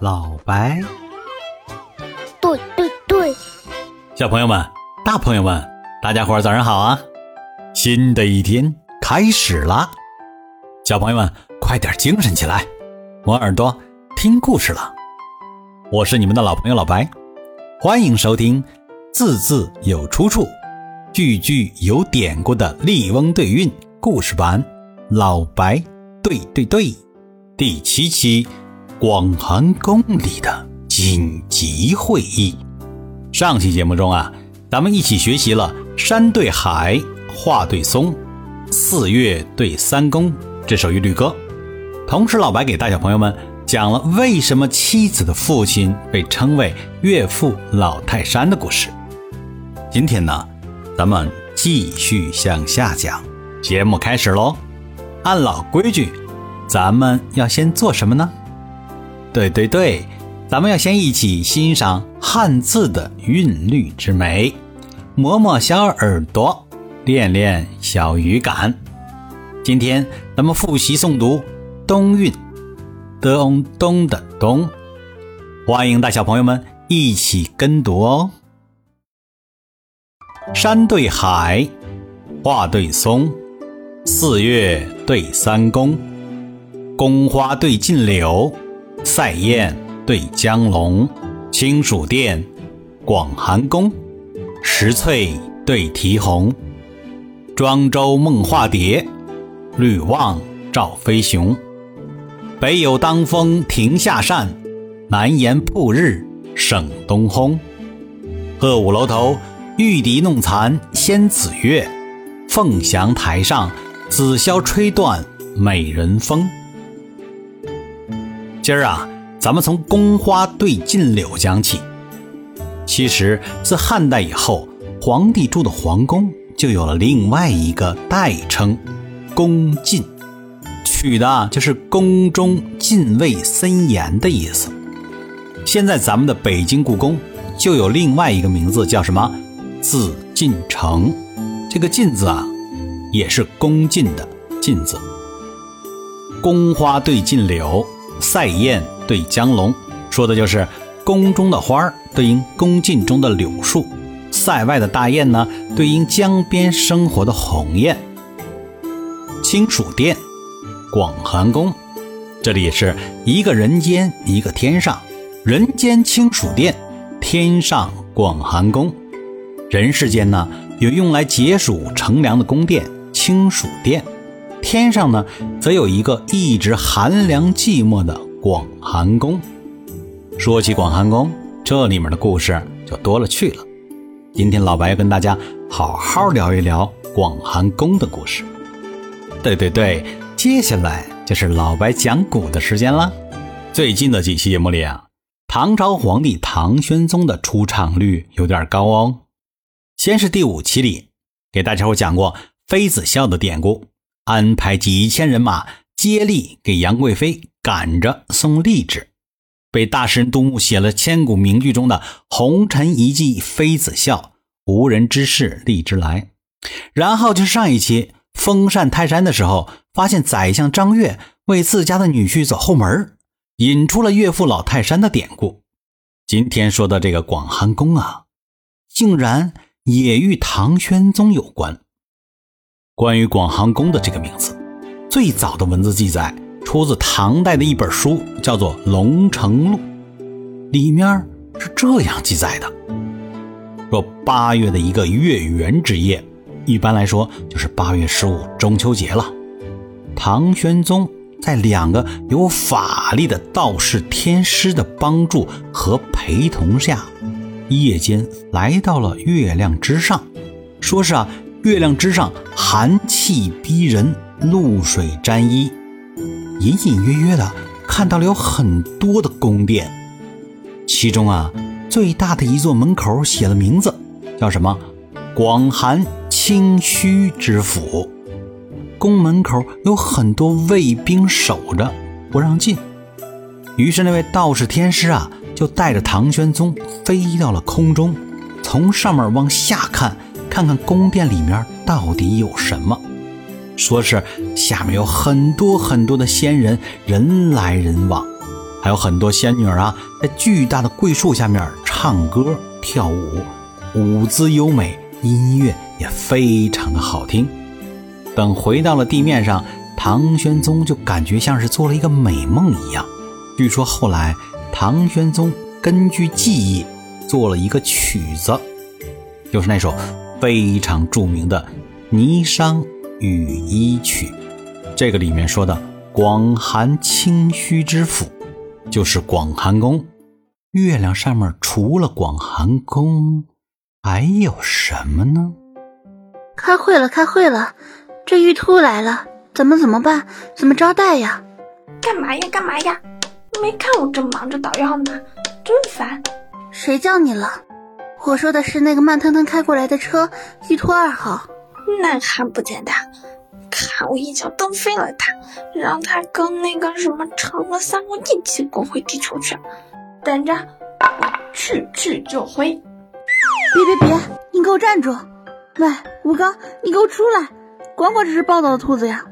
老白，对对对，小朋友们、大朋友们，大家伙儿早上好啊！新的一天开始啦，小朋友们快点精神起来，摸耳朵听故事了。我是你们的老朋友老白，欢迎收听字字有出处、句句有典故的《笠翁对韵》故事版。老白对对对，第七期。广寒宫里的紧急会议。上期节目中啊，咱们一起学习了“山对海，画对松，四月对三公”这首韵律歌。同时，老白给大小朋友们讲了为什么妻子的父亲被称为岳父老泰山的故事。今天呢，咱们继续向下讲。节目开始喽！按老规矩，咱们要先做什么呢？对对对，咱们要先一起欣赏汉字的韵律之美，磨磨小耳朵，练练小语感。今天咱们复习诵读冬韵，东东的东，欢迎大小朋友们一起跟读哦。山对海，画对松，四月对三公，宫花对禁柳。塞雁对江龙，清暑殿，广寒宫，石翠对啼红，庄周梦化蝶，吕望赵飞熊。北有当风亭下扇，南檐曝日省东烘。鹤舞楼头，玉笛弄残仙子月，凤翔台上，紫箫吹断美人风。今儿啊，咱们从宫花对禁柳讲起。其实自汉代以后，皇帝住的皇宫就有了另外一个代称——宫禁，取的就是宫中禁卫森严的意思。现在咱们的北京故宫就有另外一个名字，叫什么？紫禁城。这个“禁”字啊，也是宫禁的“禁”字。宫花对禁柳。塞雁对江龙，说的就是宫中的花儿对应宫禁中的柳树，塞外的大雁呢对应江边生活的鸿雁。清暑殿，广寒宫，这里是一个人间一个天上，人间清暑殿，天上广寒宫。人世间呢有用来解暑乘凉的宫殿清暑殿。天上呢，则有一个一直寒凉寂寞的广寒宫。说起广寒宫，这里面的故事就多了去了。今天老白跟大家好好聊一聊广寒宫的故事。对对对，接下来就是老白讲古的时间了。最近的几期节目里啊，唐朝皇帝唐玄宗的出场率有点高哦。先是第五期里，给大家伙讲过妃子笑的典故。安排几千人马接力给杨贵妃赶着送荔枝，被大诗人杜牧写了千古名句中的“红尘一骑妃子笑，无人知是荔枝来”。然后就是上一期封禅泰山的时候，发现宰相张悦为自家的女婿走后门，引出了岳父老泰山的典故。今天说的这个广寒宫啊，竟然也与唐玄宗有关。关于广寒宫的这个名字，最早的文字记载出自唐代的一本书，叫做《龙城录》，里面是这样记载的：说八月的一个月圆之夜，一般来说就是八月十五中秋节了。唐玄宗在两个有法力的道士天师的帮助和陪同下，夜间来到了月亮之上，说是啊。月亮之上，寒气逼人，露水沾衣，隐隐约约的看到了有很多的宫殿，其中啊，最大的一座门口写了名字，叫什么？广寒清虚之府。宫门口有很多卫兵守着，不让进。于是那位道士天师啊，就带着唐玄宗飞到了空中，从上面往下看。看看宫殿里面到底有什么？说是下面有很多很多的仙人，人来人往，还有很多仙女啊，在巨大的桂树下面唱歌跳舞，舞姿优美，音乐也非常的好听。等回到了地面上，唐玄宗就感觉像是做了一个美梦一样。据说后来唐玄宗根据记忆做了一个曲子，就是那首非常著名的《霓裳羽衣曲》。这个里面说的广寒清虚之府。就是广寒宫，月亮上面除了广寒宫，还有什么呢？开会了，开会了！这玉兔来了，咱们怎么办？怎么招待呀？干嘛呀？干嘛呀？没看我正忙着捣药呢，真烦！谁叫你了？我说的是那个慢腾腾开过来的车，玉兔二号。那看不简单。看我一脚蹬飞了他，让他跟那个什么嫦娥三号一起滚回地球去。等着，我去去就回。别别别，你给我站住！喂，吴刚，你给我出来！管管这是暴躁的兔子呀！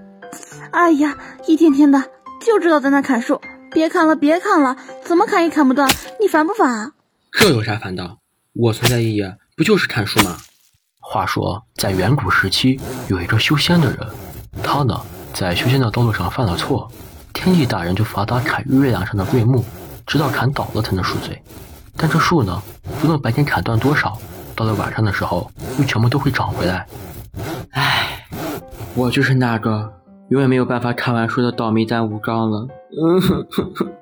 哎呀，一天天的就知道在那砍树，别砍了，别砍了，怎么砍也砍不断，你烦不烦啊？这有啥烦的？我存在意义不就是砍树吗？话说，在远古时期，有一个修仙的人。他呢，在修仙的道路上犯了错，天帝大人就罚他砍月亮上的桂木，直到砍倒了才能赎罪。但这树呢，无论白天砍断多少，到了晚上的时候，又全部都会长回来。唉，我就是那个永远没有办法砍完树的倒霉蛋吴刚了。嗯哼哼哼。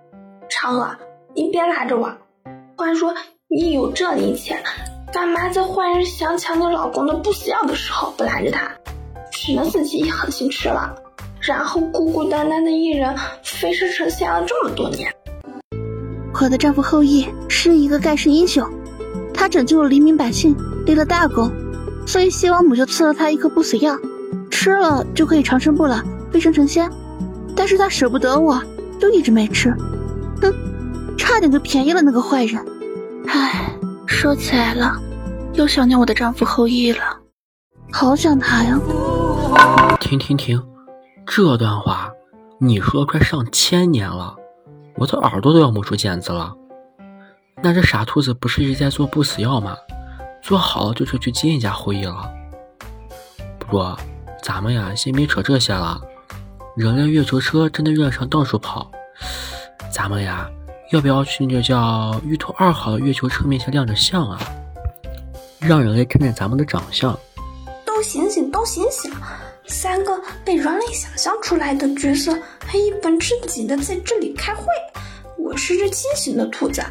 嫦娥，你别拉着我。话说你有这力气，干嘛在坏人想抢你老公的不死药的时候不拦着他？只能自己一狠心吃了，然后孤孤单单的一人飞升成仙了这么多年。我的丈夫后羿是一个盖世英雄，他拯救了黎民百姓，立了大功，所以西王母就赐了他一颗不死药，吃了就可以长生不老，飞升成仙。但是他舍不得我，就一直没吃。哼，差点就便宜了那个坏人。唉，说起来了，又想念我的丈夫后羿了，好想他呀。停停停！这段话你说快上千年了，我的耳朵都要磨出茧子了。那这傻兔子不是一直在做不死药吗？做好了就是去接人家后羿了。不过咱们呀，先别扯这些了。人类月球车正在月上到处跑，咱们呀，要不要去那个叫玉兔二号的月球车面前亮着相啊？让人类看见咱们的长相。都醒醒，都醒醒！三个被人类想象出来的角色还一本正经的在这里开会。我是只清醒的兔子。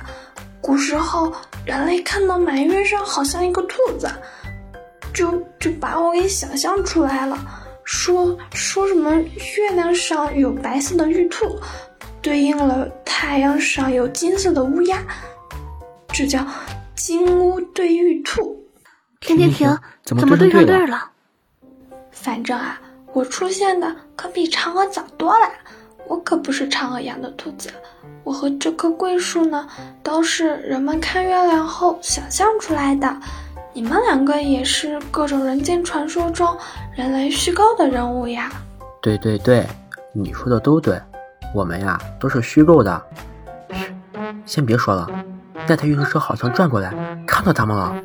古时候，人类看到满月上好像一个兔子，就就把我给想象出来了。说说什么月亮上有白色的玉兔，对应了太阳上有金色的乌鸦，这叫金乌对玉兔。停停停！怎么对上对了？反正啊，我出现的可比嫦娥早多了。我可不是嫦娥养的兔子，我和这棵桂树呢，都是人们看月亮后想象出来的。你们两个也是各种人间传说中人类虚构的人物呀。对对对，你说的都对，我们呀都是虚构的。嘘，先别说了，那台运输车好像转过来，看到他们了。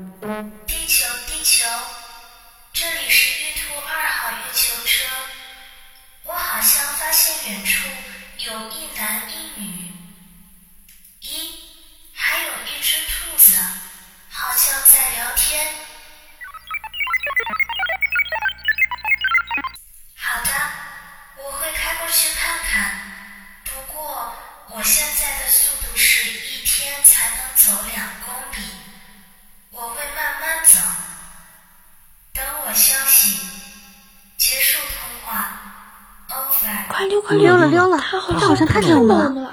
溜快溜了溜了，他好像看见我们了。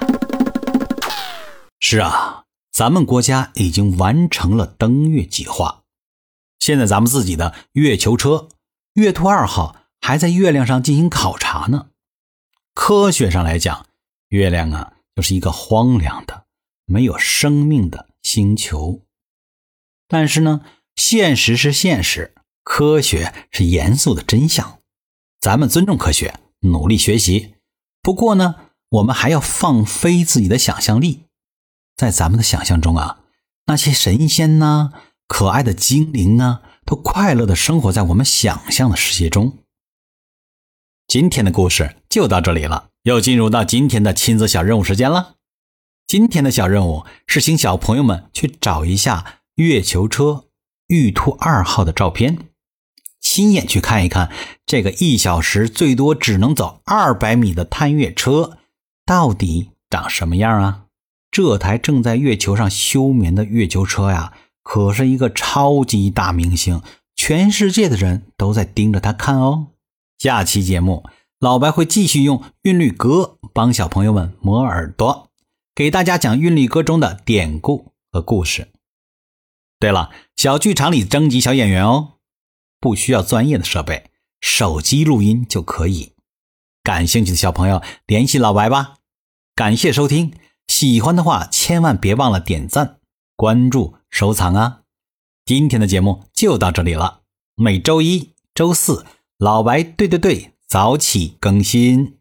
是啊，咱们国家已经完成了登月计划，现在咱们自己的月球车“月兔二号”还在月亮上进行考察呢。科学上来讲，月亮啊就是一个荒凉的、没有生命的星球。但是呢，现实是现实，科学是严肃的真相。咱们尊重科学。努力学习，不过呢，我们还要放飞自己的想象力，在咱们的想象中啊，那些神仙呐、可爱的精灵啊，都快乐的生活在我们想象的世界中。今天的故事就到这里了，又进入到今天的亲子小任务时间了。今天的小任务是请小朋友们去找一下月球车玉兔二号的照片，亲眼去看一看这个一小时最多只能走二百米的探月车到底长什么样啊？这台正在月球上休眠的月球车呀，可是一个超级大明星，全世界的人都在盯着它看哦。下期节目，老白会继续用韵律歌帮小朋友们磨耳朵。给大家讲韵律歌中的典故和故事。对了，小剧场里征集小演员哦，不需要专业的设备，手机录音就可以。感兴趣的小朋友联系老白吧。感谢收听，喜欢的话千万别忘了点赞、关注、收藏啊！今天的节目就到这里了，每周一、周四老白对对对早起更新。